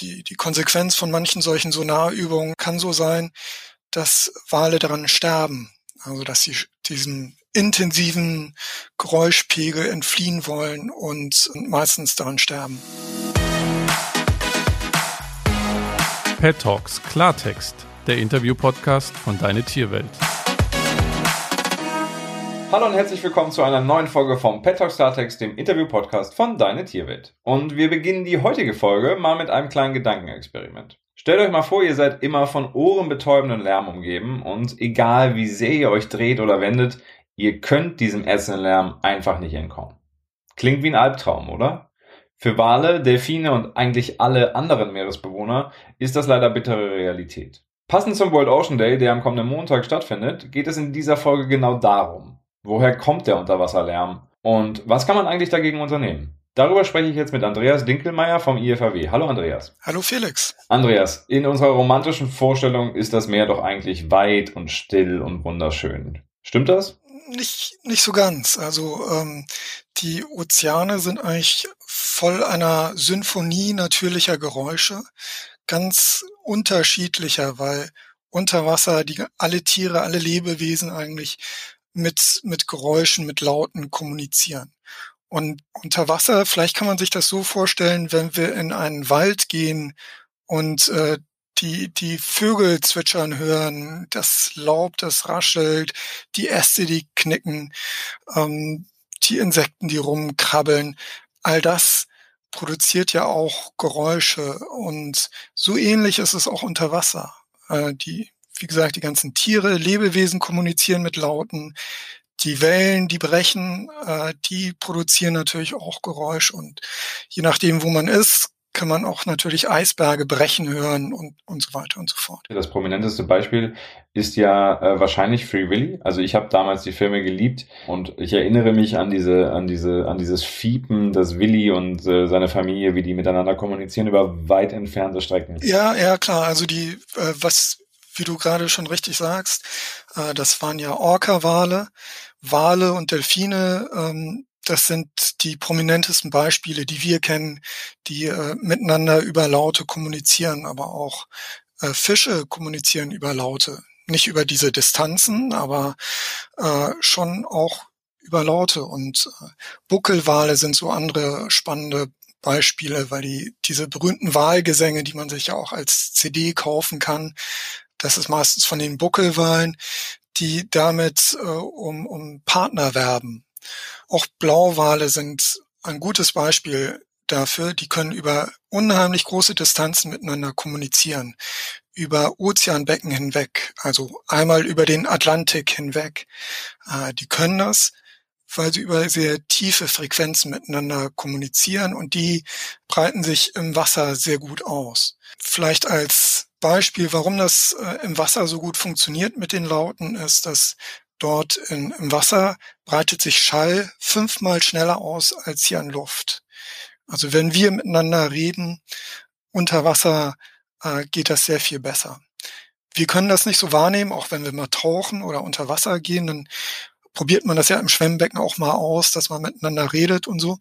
die, die Konsequenz von manchen solchen Sonarübungen kann so sein, dass Wale daran sterben. Also dass sie diesen intensiven Geräuschpegel entfliehen wollen und meistens daran sterben. Pet Talks Klartext, der Interview-Podcast von Deine Tierwelt. Hallo und herzlich willkommen zu einer neuen Folge vom Pet Talks Klartext, dem Interview-Podcast von Deine Tierwelt. Und wir beginnen die heutige Folge mal mit einem kleinen Gedankenexperiment. Stellt euch mal vor, ihr seid immer von ohrenbetäubendem Lärm umgeben und egal wie sehr ihr euch dreht oder wendet, ihr könnt diesem ätzenden Lärm einfach nicht entkommen. Klingt wie ein Albtraum, oder? Für Wale, Delfine und eigentlich alle anderen Meeresbewohner ist das leider bittere Realität. Passend zum World Ocean Day, der am kommenden Montag stattfindet, geht es in dieser Folge genau darum. Woher kommt der Unterwasserlärm? Und was kann man eigentlich dagegen unternehmen? Darüber spreche ich jetzt mit Andreas Dinkelmeier vom IFAW. Hallo Andreas. Hallo Felix. Andreas, in unserer romantischen Vorstellung ist das Meer doch eigentlich weit und still und wunderschön. Stimmt das? Nicht, nicht so ganz. Also ähm, die Ozeane sind eigentlich voll einer Symphonie natürlicher Geräusche, ganz unterschiedlicher, weil unter Wasser die, alle Tiere, alle Lebewesen eigentlich mit, mit Geräuschen, mit Lauten kommunizieren. Und unter Wasser, vielleicht kann man sich das so vorstellen, wenn wir in einen Wald gehen und äh, die, die Vögel zwitschern hören, das Laub, das raschelt, die Äste, die knicken, ähm, die Insekten, die rumkrabbeln, all das produziert ja auch Geräusche und so ähnlich ist es auch unter Wasser. Äh, die, wie gesagt, die ganzen Tiere, Lebewesen kommunizieren mit Lauten. Die Wellen, die brechen, äh, die produzieren natürlich auch Geräusch und je nachdem, wo man ist, kann man auch natürlich Eisberge brechen hören und, und so weiter und so fort. Das prominenteste Beispiel ist ja äh, wahrscheinlich Free Willy. Also ich habe damals die Filme geliebt und ich erinnere mich an diese, an diese, an dieses Fiepen, das Willy und äh, seine Familie, wie die miteinander kommunizieren über weit entfernte Strecken. Ja, ja, klar. Also die, äh, was, wie du gerade schon richtig sagst, äh, das waren ja Orca-Wale, Wale und Delfine, ähm, das sind die prominentesten Beispiele, die wir kennen, die äh, miteinander über Laute kommunizieren, aber auch äh, Fische kommunizieren über Laute. Nicht über diese Distanzen, aber äh, schon auch über Laute. Und äh, Buckelwale sind so andere spannende Beispiele, weil die diese berühmten Wahlgesänge, die man sich ja auch als CD kaufen kann, das ist meistens von den Buckelwalen, die damit äh, um, um Partner werben. Auch Blauwale sind ein gutes Beispiel dafür. Die können über unheimlich große Distanzen miteinander kommunizieren. Über Ozeanbecken hinweg, also einmal über den Atlantik hinweg. Äh, die können das, weil sie über sehr tiefe Frequenzen miteinander kommunizieren und die breiten sich im Wasser sehr gut aus. Vielleicht als Beispiel, warum das äh, im Wasser so gut funktioniert mit den Lauten, ist, dass dort in, im Wasser breitet sich Schall fünfmal schneller aus als hier an Luft. Also wenn wir miteinander reden, unter Wasser äh, geht das sehr viel besser. Wir können das nicht so wahrnehmen, auch wenn wir mal tauchen oder unter Wasser gehen, dann probiert man das ja im Schwemmbecken auch mal aus, dass man miteinander redet und so.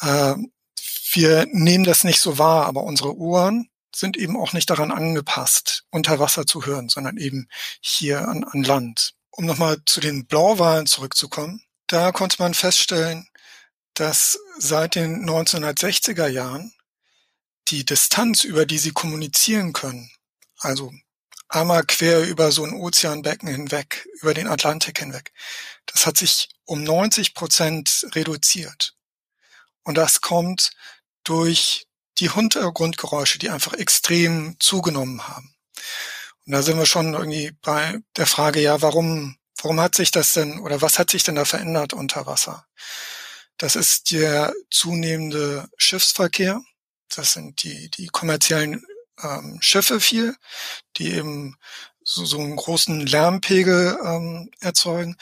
Äh, wir nehmen das nicht so wahr, aber unsere Ohren sind eben auch nicht daran angepasst, unter Wasser zu hören, sondern eben hier an, an Land um nochmal zu den Blauwahlen zurückzukommen, da konnte man feststellen, dass seit den 1960er Jahren die Distanz, über die sie kommunizieren können, also einmal quer über so ein Ozeanbecken hinweg, über den Atlantik hinweg, das hat sich um 90 Prozent reduziert. Und das kommt durch die Hintergrundgeräusche, die einfach extrem zugenommen haben. Und da sind wir schon irgendwie bei der Frage, ja, warum, warum hat sich das denn oder was hat sich denn da verändert unter Wasser? Das ist der zunehmende Schiffsverkehr. Das sind die, die kommerziellen ähm, Schiffe viel, die eben so, so einen großen Lärmpegel ähm, erzeugen.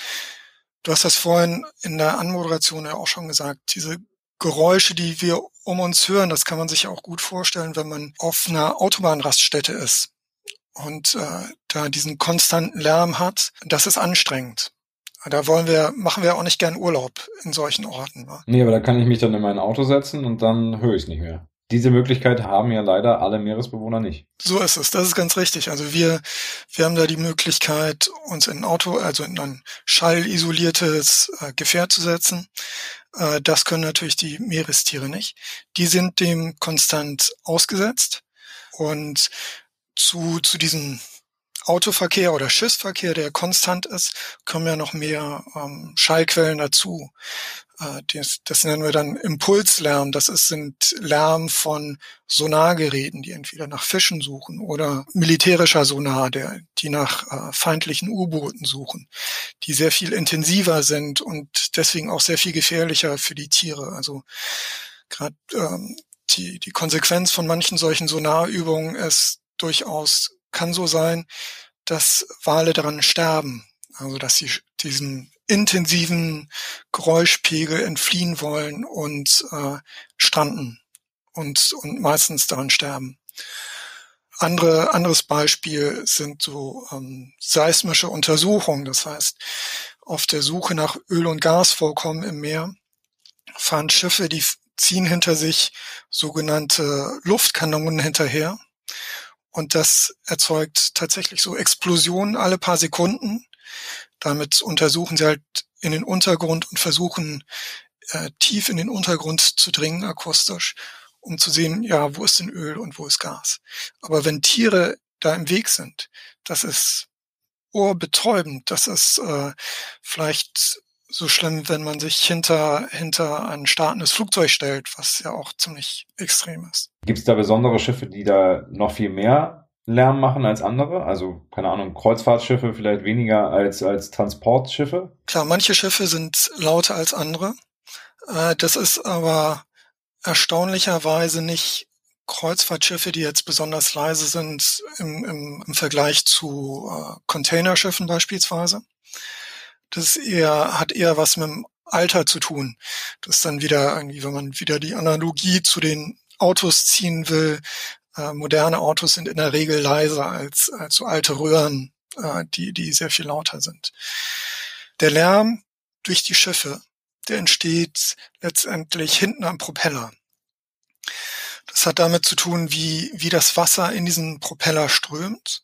Du hast das vorhin in der Anmoderation ja auch schon gesagt, diese Geräusche, die wir um uns hören, das kann man sich auch gut vorstellen, wenn man auf einer Autobahnraststätte ist und äh, da diesen konstanten Lärm hat, das ist anstrengend. Da wollen wir, machen wir auch nicht gern Urlaub in solchen Orten. Ne? Nee, aber da kann ich mich dann in mein Auto setzen und dann höre ich es nicht mehr. diese Möglichkeit haben ja leider alle Meeresbewohner nicht. So ist es, das ist ganz richtig. Also wir, wir haben da die Möglichkeit, uns in ein Auto, also in ein schallisoliertes äh, Gefährt zu setzen. Äh, das können natürlich die Meerestiere nicht. Die sind dem konstant ausgesetzt. Und zu, zu diesem Autoverkehr oder Schiffsverkehr, der konstant ist, kommen ja noch mehr ähm, Schallquellen dazu. Äh, das, das nennen wir dann Impulslärm. Das ist, sind Lärm von Sonargeräten, die entweder nach Fischen suchen oder militärischer Sonar, der, die nach äh, feindlichen U-Booten suchen, die sehr viel intensiver sind und deswegen auch sehr viel gefährlicher für die Tiere. Also gerade ähm, die, die Konsequenz von manchen solchen Sonarübungen ist durchaus, kann so sein, dass Wale daran sterben. Also dass sie diesem intensiven Geräuschpegel entfliehen wollen und äh, stranden und, und meistens daran sterben. Andere, anderes Beispiel sind so ähm, seismische Untersuchungen. Das heißt, auf der Suche nach Öl- und Gasvorkommen im Meer fahren Schiffe, die ziehen hinter sich sogenannte Luftkanonen hinterher. Und das erzeugt tatsächlich so Explosionen alle paar Sekunden. Damit untersuchen sie halt in den Untergrund und versuchen äh, tief in den Untergrund zu dringen akustisch, um zu sehen, ja, wo ist denn Öl und wo ist Gas. Aber wenn Tiere da im Weg sind, das ist ohrbetäubend, das ist äh, vielleicht so schlimm, wenn man sich hinter, hinter ein startendes Flugzeug stellt, was ja auch ziemlich extrem ist. Gibt es da besondere Schiffe, die da noch viel mehr Lärm machen als andere? Also, keine Ahnung, Kreuzfahrtschiffe vielleicht weniger als, als Transportschiffe? Klar, manche Schiffe sind lauter als andere. Äh, das ist aber erstaunlicherweise nicht Kreuzfahrtschiffe, die jetzt besonders leise sind im, im, im Vergleich zu äh, Containerschiffen beispielsweise. Das eher, hat eher was mit dem Alter zu tun. Das ist dann wieder irgendwie, wenn man wieder die Analogie zu den Autos ziehen will, äh, moderne Autos sind in der Regel leiser als, als so alte Röhren, äh, die, die sehr viel lauter sind. Der Lärm durch die Schiffe, der entsteht letztendlich hinten am Propeller. Das hat damit zu tun, wie, wie das Wasser in diesen Propeller strömt.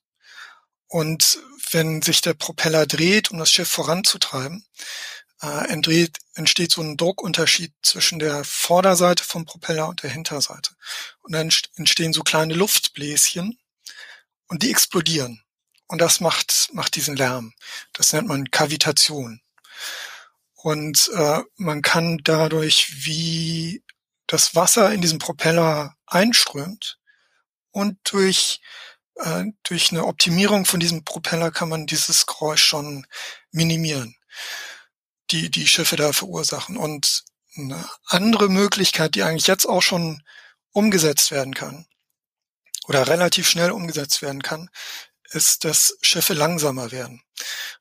Und wenn sich der Propeller dreht, um das Schiff voranzutreiben, äh, entsteht, entsteht so ein Druckunterschied zwischen der Vorderseite vom Propeller und der Hinterseite. Und dann entstehen so kleine Luftbläschen und die explodieren. Und das macht, macht diesen Lärm. Das nennt man Kavitation. Und äh, man kann dadurch, wie das Wasser in diesem Propeller einströmt und durch, äh, durch eine Optimierung von diesem Propeller kann man dieses Geräusch schon minimieren die die Schiffe da verursachen. Und eine andere Möglichkeit, die eigentlich jetzt auch schon umgesetzt werden kann oder relativ schnell umgesetzt werden kann, ist, dass Schiffe langsamer werden.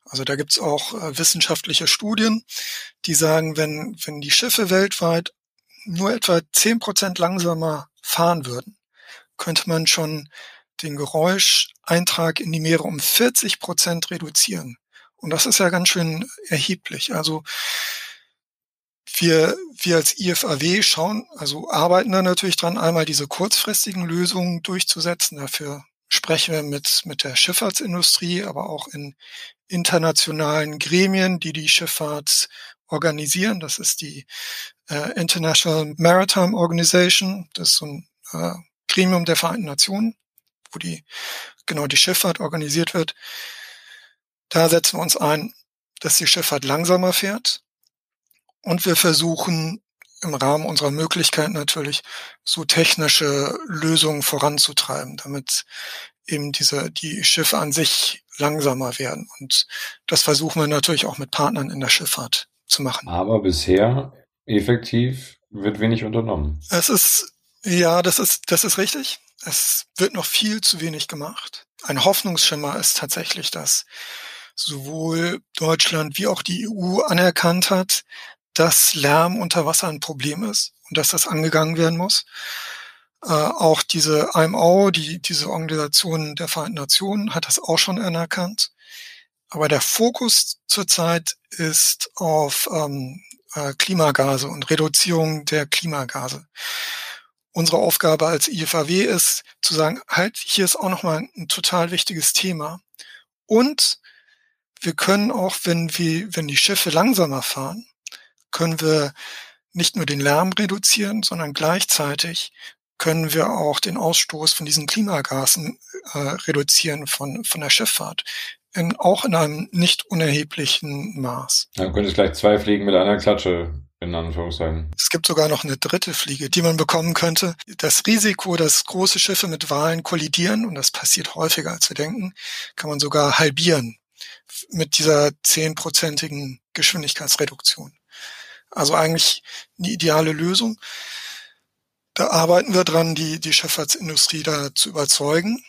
Also da gibt's auch äh, wissenschaftliche Studien, die sagen, wenn, wenn die Schiffe weltweit nur etwa zehn Prozent langsamer fahren würden, könnte man schon den Geräuscheintrag in die Meere um 40 Prozent reduzieren. Und das ist ja ganz schön erheblich. Also wir, wir als IFAW schauen, also arbeiten da natürlich dran, einmal diese kurzfristigen Lösungen durchzusetzen. Dafür sprechen wir mit, mit der Schifffahrtsindustrie, aber auch in internationalen Gremien, die die Schifffahrt organisieren. Das ist die äh, International Maritime Organization. Das ist so ein äh, Gremium der Vereinten Nationen, wo die, genau die Schifffahrt organisiert wird. Da setzen wir uns ein, dass die Schifffahrt langsamer fährt und wir versuchen im Rahmen unserer Möglichkeiten natürlich so technische Lösungen voranzutreiben, damit eben diese, die Schiffe an sich langsamer werden. Und das versuchen wir natürlich auch mit Partnern in der Schifffahrt zu machen. Aber bisher effektiv wird wenig unternommen. Es ist, ja, das ist, das ist richtig. Es wird noch viel zu wenig gemacht. Ein Hoffnungsschimmer ist tatsächlich, dass sowohl Deutschland wie auch die EU anerkannt hat, dass Lärm unter Wasser ein Problem ist und dass das angegangen werden muss. Äh, auch diese IMO, die, diese Organisation der Vereinten Nationen, hat das auch schon anerkannt. Aber der Fokus zurzeit ist auf ähm, äh, Klimagase und Reduzierung der Klimagase. unsere Aufgabe als IFAW ist, zu sagen, halt, hier ist auch nochmal ein total wichtiges Thema. Und wir können auch, wenn wir, wenn die Schiffe langsamer fahren, können wir nicht nur den Lärm reduzieren, sondern gleichzeitig können wir auch den Ausstoß von diesen Klimagasen äh, reduzieren von, von der Schifffahrt. In, auch in einem nicht unerheblichen Maß. Dann könnte es gleich zwei Fliegen mit einer Klatsche in Anführungszeichen. Es gibt sogar noch eine dritte Fliege, die man bekommen könnte. Das Risiko, dass große Schiffe mit Walen kollidieren, und das passiert häufiger als wir denken, kann man sogar halbieren mit dieser zehnprozentigen Geschwindigkeitsreduktion. Also eigentlich eine ideale Lösung. Da arbeiten wir dran, die, die Schifffahrtsindustrie da zu überzeugen.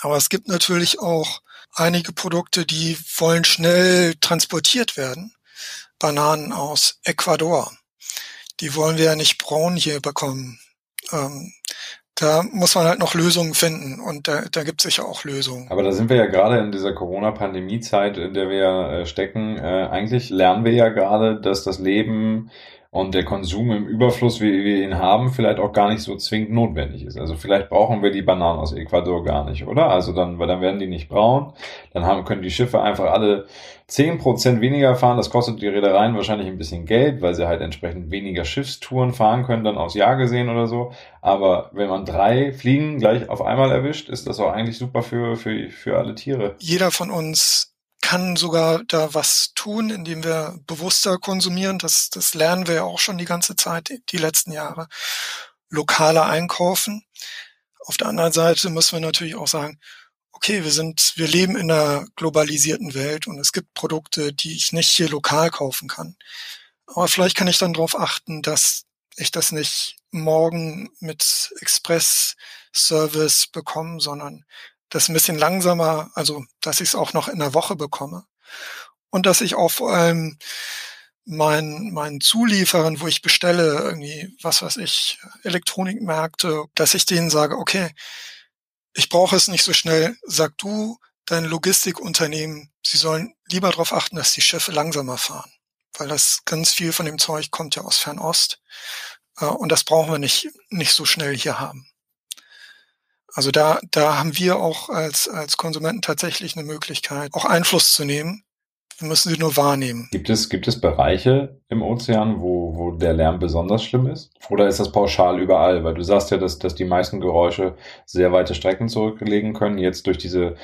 Aber es gibt natürlich auch einige Produkte, die wollen schnell transportiert werden. Bananen aus Ecuador. Die wollen wir ja nicht braun hier bekommen. Ähm, da muss man halt noch Lösungen finden und da, da gibt es sicher auch Lösungen. Aber da sind wir ja gerade in dieser Corona-Pandemie-Zeit, in der wir äh, stecken. Äh, eigentlich lernen wir ja gerade, dass das Leben und der Konsum im Überfluss, wie wir ihn haben, vielleicht auch gar nicht so zwingend notwendig ist. Also vielleicht brauchen wir die Bananen aus Ecuador gar nicht, oder? Also dann, weil dann werden die nicht braun, dann haben, können die Schiffe einfach alle zehn Prozent weniger fahren. Das kostet die Reedereien wahrscheinlich ein bisschen Geld, weil sie halt entsprechend weniger Schiffstouren fahren können, dann aufs Jahr gesehen oder so. Aber wenn man drei Fliegen gleich auf einmal erwischt, ist das auch eigentlich super für, für, für alle Tiere. Jeder von uns kann sogar da was tun, indem wir bewusster konsumieren. Das, das lernen wir ja auch schon die ganze Zeit, die letzten Jahre. Lokaler einkaufen. Auf der anderen Seite müssen wir natürlich auch sagen, okay, wir sind, wir leben in einer globalisierten Welt und es gibt Produkte, die ich nicht hier lokal kaufen kann. Aber vielleicht kann ich dann darauf achten, dass ich das nicht morgen mit Express-Service bekomme, sondern das ein bisschen langsamer, also dass ich es auch noch in der Woche bekomme. Und dass ich auch vor allem meinen mein Zulieferern, wo ich bestelle, irgendwie, was weiß ich, Elektronikmärkte, dass ich denen sage, okay, ich brauche es nicht so schnell, sag du dein Logistikunternehmen, sie sollen lieber darauf achten, dass die Schiffe langsamer fahren. Weil das ganz viel von dem Zeug kommt ja aus Fernost. Äh, und das brauchen wir nicht, nicht so schnell hier haben. Also da, da haben wir auch als, als Konsumenten tatsächlich eine Möglichkeit, auch Einfluss zu nehmen. Wir müssen sie nur wahrnehmen. Gibt es, gibt es Bereiche im Ozean, wo, wo der Lärm besonders schlimm ist? Oder ist das pauschal überall? Weil du sagst ja, dass, dass die meisten Geräusche sehr weite Strecken zurücklegen können. Jetzt durch diese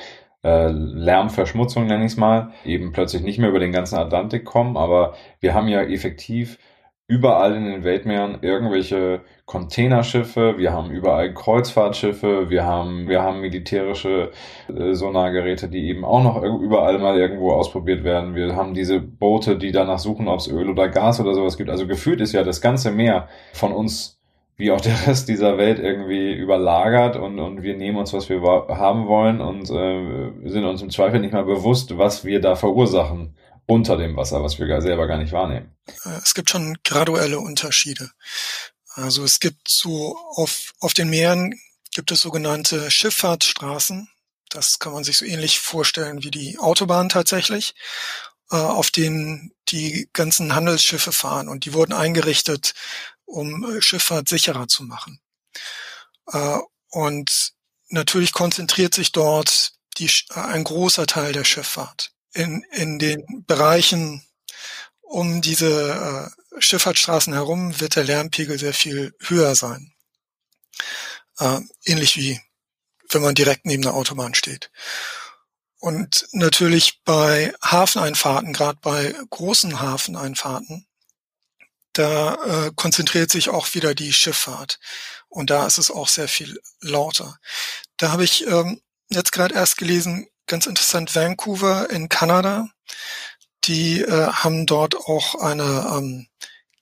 äh, Lärmverschmutzung, nenne ich es mal, eben plötzlich nicht mehr über den ganzen Atlantik kommen. Aber wir haben ja effektiv überall in den Weltmeeren irgendwelche Containerschiffe, wir haben überall Kreuzfahrtschiffe, wir haben, wir haben militärische äh, Sonargeräte, die eben auch noch überall mal irgendwo ausprobiert werden. Wir haben diese Boote, die danach suchen, ob es Öl oder Gas oder sowas gibt. Also gefühlt ist ja das ganze Meer von uns wie auch der Rest dieser Welt irgendwie überlagert und, und wir nehmen uns, was wir haben wollen und äh, sind uns im Zweifel nicht mal bewusst, was wir da verursachen unter dem Wasser, was wir selber gar nicht wahrnehmen. Äh, es gibt schon graduelle Unterschiede. Also es gibt so auf, auf den Meeren gibt es sogenannte Schifffahrtsstraßen. Das kann man sich so ähnlich vorstellen wie die Autobahn tatsächlich, äh, auf denen die ganzen Handelsschiffe fahren. Und die wurden eingerichtet, um äh, Schifffahrt sicherer zu machen. Und natürlich konzentriert sich dort die, ein großer Teil der Schifffahrt in, in den Bereichen um diese äh, Schifffahrtsstraßen herum wird der Lärmpegel sehr viel höher sein. Äh, ähnlich wie wenn man direkt neben der Autobahn steht. Und natürlich bei Hafeneinfahrten, gerade bei großen Hafeneinfahrten, da äh, konzentriert sich auch wieder die Schifffahrt. Und da ist es auch sehr viel lauter. Da habe ich ähm, jetzt gerade erst gelesen, ganz interessant Vancouver in Kanada. Die äh, haben dort auch eine ähm,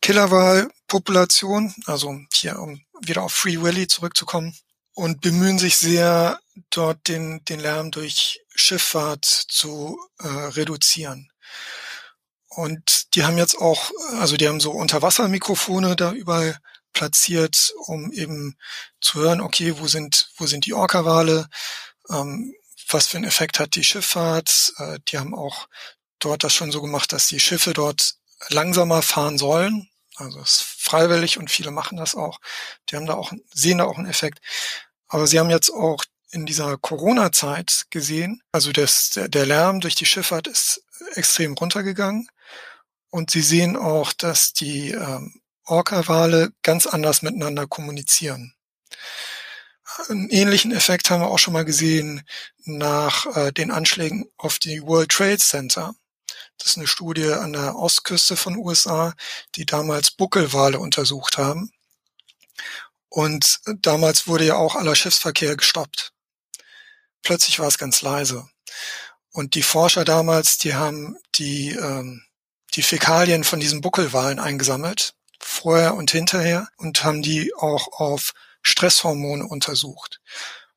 Killerwahlpopulation, also hier, um wieder auf Free Willy zurückzukommen, und bemühen sich sehr, dort den, den Lärm durch Schifffahrt zu äh, reduzieren. Und die haben jetzt auch, also die haben so Unterwassermikrofone da überall platziert, um eben zu hören, okay, wo sind, wo sind die Orca-Wale, ähm, was für einen Effekt hat die Schifffahrt. Äh, die haben auch dort das schon so gemacht, dass die Schiffe dort langsamer fahren sollen. Also es ist freiwillig und viele machen das auch. Die haben da auch, sehen da auch einen Effekt. Aber sie haben jetzt auch in dieser Corona-Zeit gesehen, also das, der Lärm durch die Schifffahrt ist extrem runtergegangen. Und sie sehen auch, dass die ähm, Orca-Wale ganz anders miteinander kommunizieren. Einen ähnlichen Effekt haben wir auch schon mal gesehen nach äh, den Anschlägen auf die World Trade Center. Das ist eine Studie an der Ostküste von USA, die damals Buckelwale untersucht haben. Und damals wurde ja auch aller Schiffsverkehr gestoppt. Plötzlich war es ganz leise. Und die Forscher damals, die haben die, ähm, die Fäkalien von diesen Buckelwalen eingesammelt, vorher und hinterher, und haben die auch auf Stresshormone untersucht.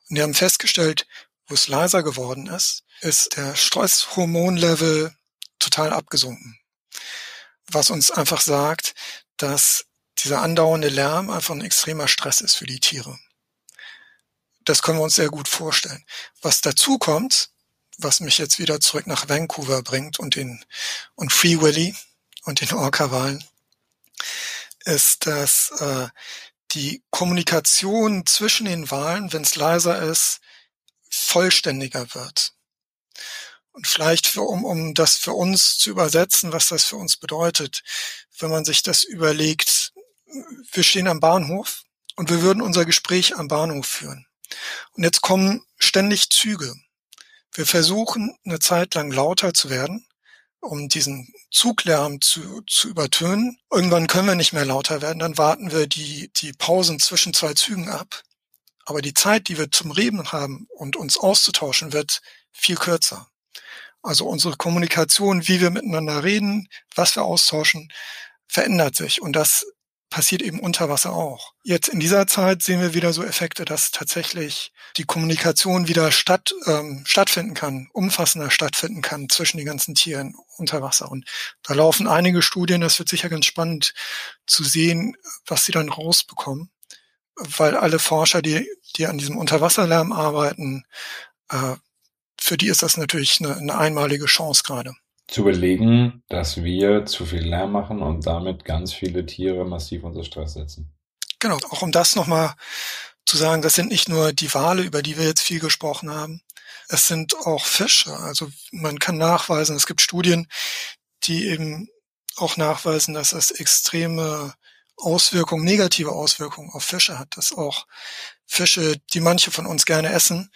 Und die haben festgestellt, wo es leiser geworden ist, ist der Stresshormonlevel total abgesunken. Was uns einfach sagt, dass dieser andauernde Lärm einfach ein extremer Stress ist für die Tiere. Das können wir uns sehr gut vorstellen. Was dazu kommt, was mich jetzt wieder zurück nach Vancouver bringt und den und Free Willy und den Orca-Wahlen, ist, dass äh, die Kommunikation zwischen den Wahlen, wenn es leiser ist, vollständiger wird. Und vielleicht, für, um, um das für uns zu übersetzen, was das für uns bedeutet, wenn man sich das überlegt, wir stehen am Bahnhof und wir würden unser Gespräch am Bahnhof führen. Und jetzt kommen ständig Züge. Wir versuchen eine Zeit lang lauter zu werden, um diesen Zuglärm zu, zu übertönen. Irgendwann können wir nicht mehr lauter werden, dann warten wir die, die Pausen zwischen zwei Zügen ab. Aber die Zeit, die wir zum Reden haben und uns auszutauschen, wird viel kürzer. Also unsere Kommunikation, wie wir miteinander reden, was wir austauschen, verändert sich. Und das passiert eben unter Wasser auch. Jetzt in dieser Zeit sehen wir wieder so Effekte, dass tatsächlich die Kommunikation wieder statt, ähm, stattfinden kann, umfassender stattfinden kann zwischen den ganzen Tieren unter Wasser. Und da laufen einige Studien, das wird sicher ganz spannend zu sehen, was sie dann rausbekommen, weil alle Forscher, die, die an diesem Unterwasserlärm arbeiten, äh, für die ist das natürlich eine, eine einmalige Chance gerade. Zu belegen, dass wir zu viel Lärm machen und damit ganz viele Tiere massiv unter Stress setzen. Genau, auch um das nochmal zu sagen, das sind nicht nur die Wale, über die wir jetzt viel gesprochen haben, es sind auch Fische. Also man kann nachweisen, es gibt Studien, die eben auch nachweisen, dass es extreme Auswirkungen, negative Auswirkungen auf Fische hat, dass auch Fische, die manche von uns gerne essen,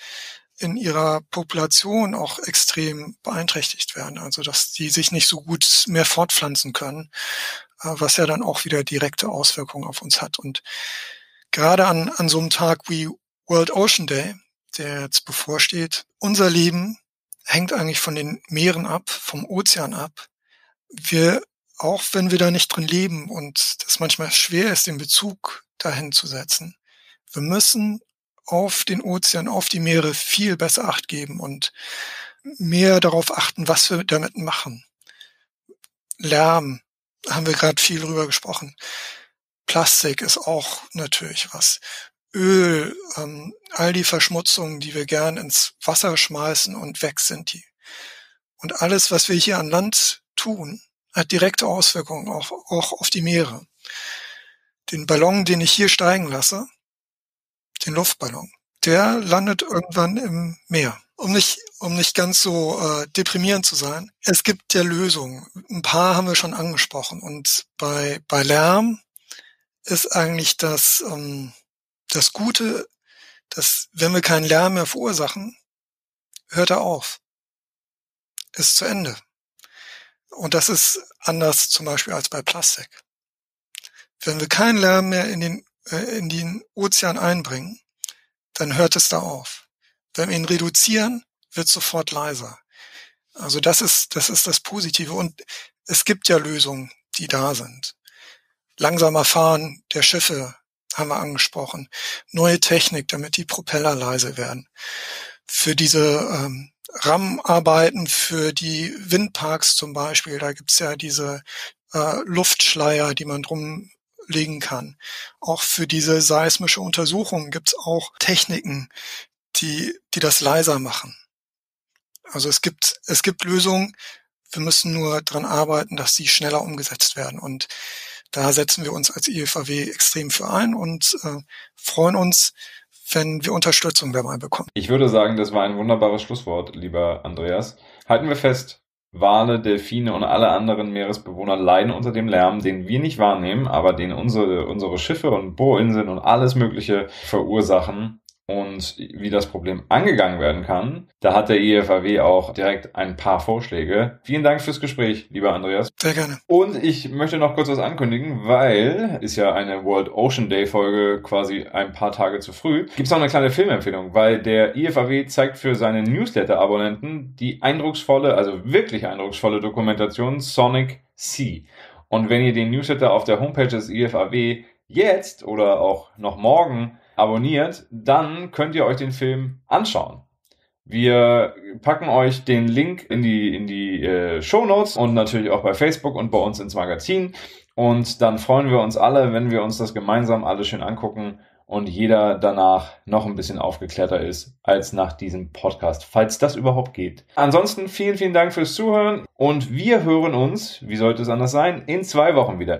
in ihrer Population auch extrem beeinträchtigt werden. Also dass die sich nicht so gut mehr fortpflanzen können, äh, was ja dann auch wieder direkte Auswirkungen auf uns hat. Und gerade an, an so einem Tag wie World Ocean Day, der jetzt bevorsteht, unser Leben hängt eigentlich von den Meeren ab, vom Ozean ab. Wir, auch wenn wir da nicht drin leben und das manchmal schwer ist, den Bezug dahin zu setzen, wir müssen auf den Ozean, auf die Meere viel besser acht geben und mehr darauf achten, was wir damit machen. Lärm, haben wir gerade viel drüber gesprochen. Plastik ist auch natürlich was. Öl, ähm, all die Verschmutzungen, die wir gern ins Wasser schmeißen und weg sind die. Und alles, was wir hier an Land tun, hat direkte Auswirkungen auch, auch auf die Meere. Den Ballon, den ich hier steigen lasse, den Luftballon. Der landet irgendwann im Meer. Um nicht, um nicht ganz so äh, deprimierend zu sein. Es gibt ja Lösungen. Ein paar haben wir schon angesprochen. Und bei, bei Lärm ist eigentlich das, ähm, das Gute, dass wenn wir keinen Lärm mehr verursachen, hört er auf. Ist zu Ende. Und das ist anders zum Beispiel als bei Plastik. Wenn wir keinen Lärm mehr in den in den Ozean einbringen, dann hört es da auf. Wenn wir ihn reduzieren, wird sofort leiser. Also das ist, das ist das Positive. Und es gibt ja Lösungen, die da sind. Langsamer Fahren der Schiffe haben wir angesprochen. Neue Technik, damit die Propeller leise werden. Für diese ähm, RAM-Arbeiten, für die Windparks zum Beispiel, da gibt's ja diese äh, Luftschleier, die man drum legen kann. Auch für diese seismische Untersuchung gibt es auch Techniken, die, die das leiser machen. Also es gibt, es gibt Lösungen, wir müssen nur dran arbeiten, dass sie schneller umgesetzt werden. Und da setzen wir uns als IFAW extrem für ein und äh, freuen uns, wenn wir Unterstützung dabei bekommen. Ich würde sagen, das war ein wunderbares Schlusswort, lieber Andreas. Halten wir fest, Wale, Delfine und alle anderen Meeresbewohner leiden unter dem Lärm, den wir nicht wahrnehmen, aber den unsere, unsere Schiffe und Bohrinseln und alles Mögliche verursachen und wie das Problem angegangen werden kann, da hat der IFAW auch direkt ein paar Vorschläge. Vielen Dank fürs Gespräch, lieber Andreas. Sehr gerne. Und ich möchte noch kurz was ankündigen, weil ist ja eine World Ocean Day Folge quasi ein paar Tage zu früh. Gibt es noch eine kleine Filmempfehlung, weil der IFAW zeigt für seine Newsletter-Abonnenten die eindrucksvolle, also wirklich eindrucksvolle Dokumentation Sonic Sea. Und wenn ihr den Newsletter auf der Homepage des IFAW jetzt oder auch noch morgen abonniert, dann könnt ihr euch den Film anschauen. Wir packen euch den Link in die, in die äh, Show Notes und natürlich auch bei Facebook und bei uns ins Magazin. Und dann freuen wir uns alle, wenn wir uns das gemeinsam alles schön angucken und jeder danach noch ein bisschen aufgeklärter ist als nach diesem Podcast, falls das überhaupt geht. Ansonsten vielen, vielen Dank fürs Zuhören und wir hören uns, wie sollte es anders sein, in zwei Wochen wieder.